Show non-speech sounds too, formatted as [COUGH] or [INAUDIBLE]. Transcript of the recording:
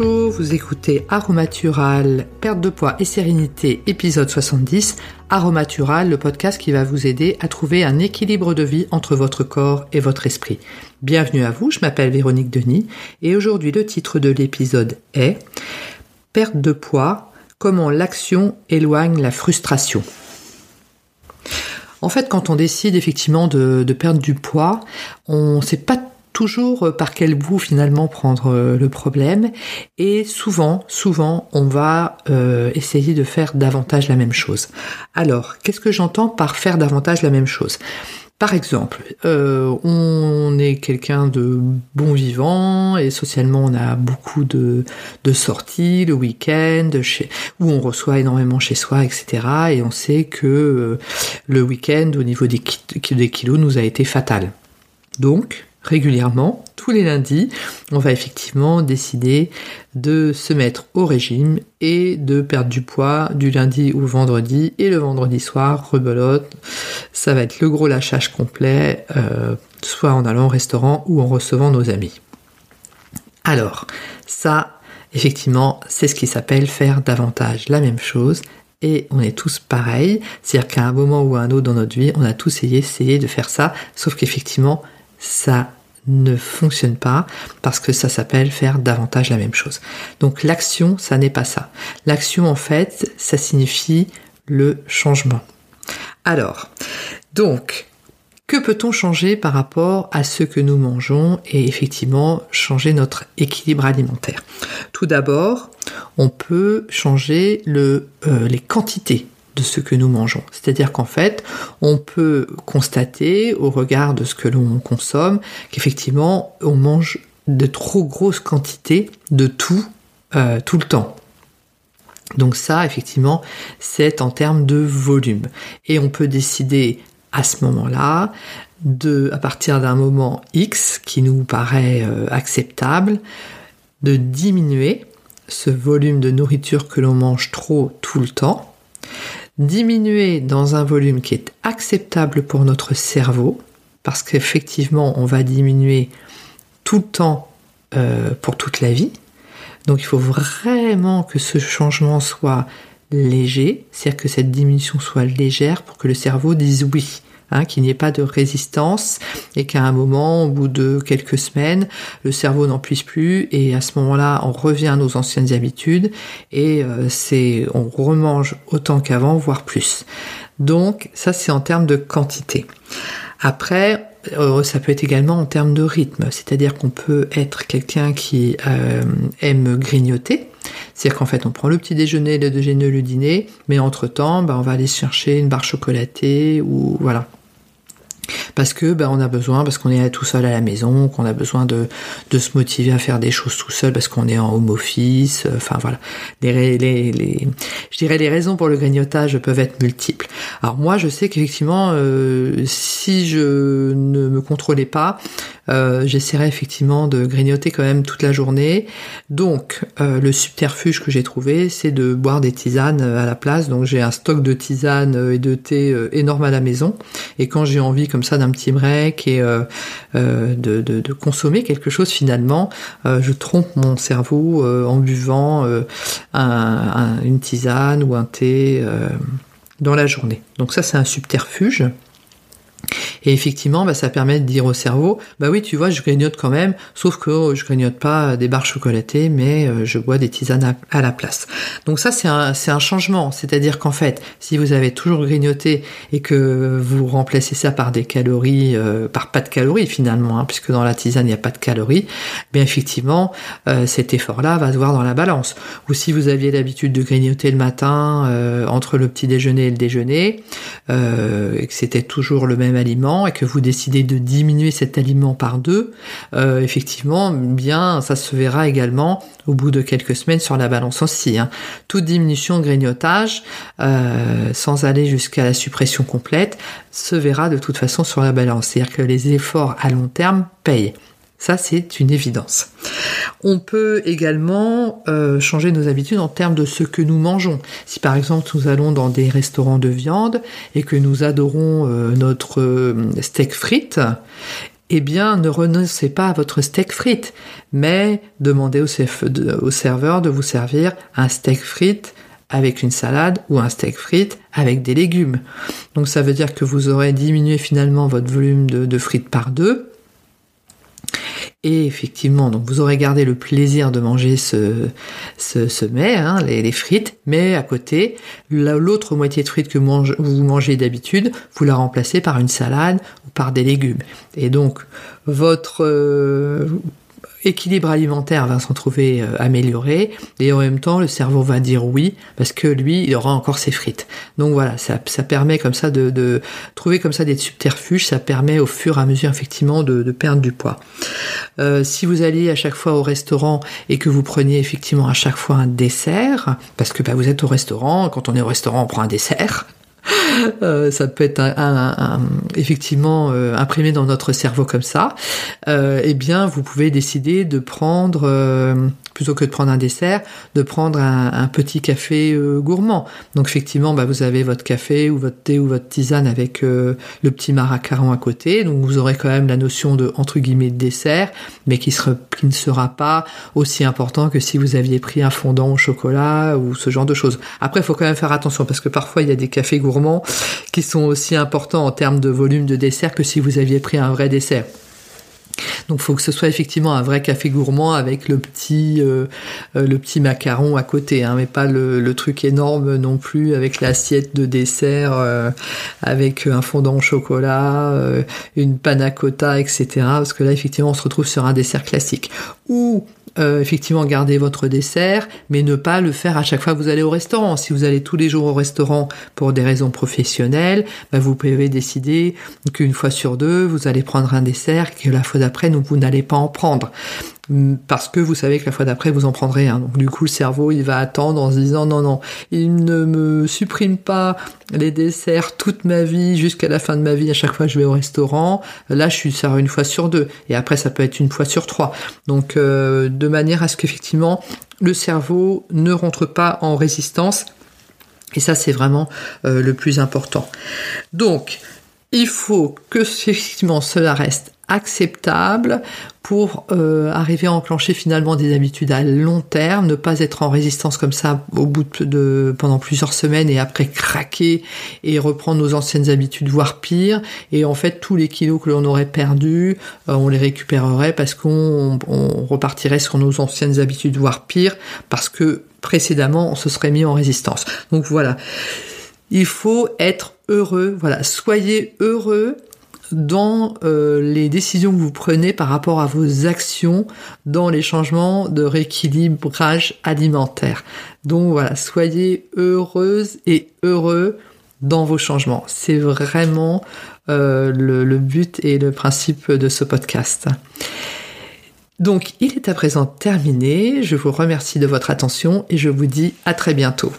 Vous écoutez Aromatural, perte de poids et sérénité, épisode 70. Aromatural, le podcast qui va vous aider à trouver un équilibre de vie entre votre corps et votre esprit. Bienvenue à vous, je m'appelle Véronique Denis et aujourd'hui le titre de l'épisode est Perte de poids, comment l'action éloigne la frustration. En fait, quand on décide effectivement de, de perdre du poids, on ne sait pas toujours euh, par quel bout finalement prendre euh, le problème et souvent, souvent, on va euh, essayer de faire davantage la même chose. Alors, qu'est-ce que j'entends par faire davantage la même chose? Par exemple, on est quelqu'un de bon vivant et socialement on a beaucoup de, sorties le week-end, où on reçoit énormément chez soi, etc. Et on sait que le week-end au niveau des kilos nous a été fatal. Donc, régulièrement, tous les lundis, on va effectivement décider de se mettre au régime et de perdre du poids du lundi au vendredi et le vendredi soir, rebelote, ça va être le gros lâchage complet, euh, soit en allant au restaurant ou en recevant nos amis. Alors, ça, effectivement, c'est ce qui s'appelle faire davantage la même chose et on est tous pareils. C'est-à-dire qu'à un moment ou à un autre dans notre vie, on a tous essayé, essayé de faire ça, sauf qu'effectivement, ça ne fonctionne pas parce que ça s'appelle faire davantage la même chose. Donc l'action, ça n'est pas ça. L'action, en fait, ça signifie le changement. Alors, donc, que peut-on changer par rapport à ce que nous mangeons et effectivement changer notre équilibre alimentaire? Tout d'abord, on peut changer euh, les quantités de ce que nous mangeons. C'est-à-dire qu'en fait, on peut constater au regard de ce que l'on consomme qu'effectivement, on mange de trop grosses quantités de tout euh, tout le temps. Donc ça, effectivement, c'est en termes de volume. Et on peut décider à ce moment-là, de, à partir d'un moment X qui nous paraît euh, acceptable, de diminuer ce volume de nourriture que l'on mange trop tout le temps, diminuer dans un volume qui est acceptable pour notre cerveau, parce qu'effectivement, on va diminuer tout le temps euh, pour toute la vie. Donc il faut vraiment que ce changement soit léger, c'est-à-dire que cette diminution soit légère pour que le cerveau dise oui. Hein, qu'il n'y ait pas de résistance et qu'à un moment, au bout de quelques semaines, le cerveau n'en puisse plus et à ce moment-là, on revient à nos anciennes habitudes et euh, on remange autant qu'avant, voire plus. Donc ça, c'est en termes de quantité. Après, euh, ça peut être également en termes de rythme, c'est-à-dire qu'on peut être quelqu'un qui euh, aime grignoter, c'est-à-dire qu'en fait, on prend le petit déjeuner, le déjeuner, le dîner, mais entre-temps, bah, on va aller chercher une barre chocolatée ou voilà parce que ben, on a besoin, parce qu'on est tout seul à la maison, qu'on a besoin de, de se motiver à faire des choses tout seul, parce qu'on est en home office, euh, enfin voilà. Les, je dirais les raisons pour le grignotage peuvent être multiples. Alors moi, je sais qu'effectivement, euh, si je ne me contrôlais pas, euh, j'essaierais effectivement de grignoter quand même toute la journée. Donc, euh, le subterfuge que j'ai trouvé, c'est de boire des tisanes à la place. Donc, j'ai un stock de tisanes et de thé énorme à la maison. Et quand j'ai envie comme ça d'un petit break et euh, euh, de, consommer quelque chose finalement, euh, je trompe mon cerveau en buvant une tisane ou un thé dans la journée. Donc ça c'est un subterfuge. Et effectivement, bah, ça permet de dire au cerveau, bah oui, tu vois, je grignote quand même, sauf que je grignote pas des barres chocolatées, mais euh, je bois des tisanes à, la place. Donc ça, c'est un, changement. C'est-à-dire qu'en fait, si vous avez toujours grignoté et que vous remplacez ça par des calories, euh, par pas de calories finalement, hein, puisque dans la tisane, il n'y a pas de calories, bien effectivement, euh, cet effort-là va se voir dans la balance. Ou si vous aviez l'habitude de grignoter le matin entre le petit déjeuner et le déjeuner, et que c'était toujours le même aliment, et que vous décidez de diminuer cet aliment par deux, euh, effectivement, bien, ça se verra également au bout de quelques semaines sur la balance aussi. Hein. Toute diminution grignotage, euh, sans aller jusqu'à la suppression complète, se verra de toute façon sur la balance. C'est-à-dire que les efforts à long terme payent. Ça, c'est une évidence. On peut également euh, changer nos habitudes en termes de ce que nous mangeons. Si par exemple nous allons dans des restaurants de viande et que nous adorons euh, notre euh, steak frites, eh bien, ne renoncez pas à votre steak frites, mais demandez au, serveur de vous servir un steak frites avec une salade ou un steak frites avec des légumes. Donc ça veut dire que vous aurez diminué finalement votre volume de, frites par deux. Et effectivement, donc vous aurez gardé le plaisir de manger ce, ce, mets, hein, les, frites, mais à côté, l'autre moitié de frites que vous mangez d'habitude, vous la remplacez par une salade ou par des légumes. Et donc, votre, euh, équilibre alimentaire va s'en trouver euh, amélioré et en même temps le cerveau va dire oui parce que lui il aura encore ses frites. Donc voilà, ça, ça permet comme ça de, trouver comme ça des subterfuges, ça permet au fur et à mesure effectivement de perdre du poids. Euh, si vous allez à chaque fois au restaurant et que vous preniez effectivement à chaque fois un dessert, parce que bah, vous êtes au restaurant, quand on est au restaurant on prend un dessert, [LAUGHS] euh, ça peut être effectivement euh, imprimé dans notre cerveau comme ça. Euh, eh bien, vous pouvez décider de prendre plutôt que de prendre un dessert, de prendre un, petit café euh, gourmand. Donc effectivement, bah, vous avez votre café ou votre thé ou votre tisane avec euh, le petit maracaron à côté. Donc vous aurez quand même la notion de entre guillemets de dessert, mais qui, qui ne sera pas aussi important que si vous aviez pris un fondant au chocolat ou ce genre de choses. Après, il faut quand même faire attention parce que parfois il y a des cafés gourmands qui sont aussi importants en termes de volume de dessert que si vous aviez pris un vrai dessert. Donc, faut que ce soit effectivement un vrai café gourmand avec le petit, euh, euh, le petit macaron à côté, hein, mais pas le, truc énorme non plus avec l'assiette de dessert, euh, avec un fondant au chocolat, une panna cotta, etc. Parce que là, effectivement, on se retrouve sur un dessert classique. Euh, effectivement garder votre dessert, mais ne pas le faire à chaque fois que vous allez au restaurant. Si vous allez tous les jours au restaurant pour des raisons professionnelles, bah, vous pouvez décider qu'une fois sur deux, vous allez prendre un dessert, que la fois d'après, vous n'allez pas en prendre. Parce que vous savez que la fois d'après vous en prendrez un. Donc du coup le cerveau il va attendre en se disant non non, il ne me supprime pas les desserts toute ma vie jusqu'à la fin de ma vie à chaque fois que je vais au restaurant. Là je suis une fois sur deux et après ça peut être une fois sur trois. Donc euh, de manière à ce qu'effectivement le cerveau ne rentre pas en résistance et ça c'est vraiment euh, le plus important. Donc il faut que cela reste acceptable pour euh, arriver à enclencher finalement des habitudes à long terme, ne pas être en résistance comme ça au bout de pendant plusieurs semaines et après craquer et reprendre nos anciennes habitudes, voire pire. Et en fait, tous les kilos que l'on aurait perdus, euh, on les récupérerait parce qu'on on repartirait sur nos anciennes habitudes, voire pire, parce que précédemment on se serait mis en résistance. Donc voilà. Il faut être heureux, voilà, soyez heureux dans euh, les décisions que vous prenez par rapport à vos actions dans les changements de rééquilibrage alimentaire. Donc voilà, soyez heureuse et heureux dans vos changements. C'est vraiment euh, le, le but et le principe de ce podcast. Donc il est à présent terminé, je vous remercie de votre attention et je vous dis à très bientôt.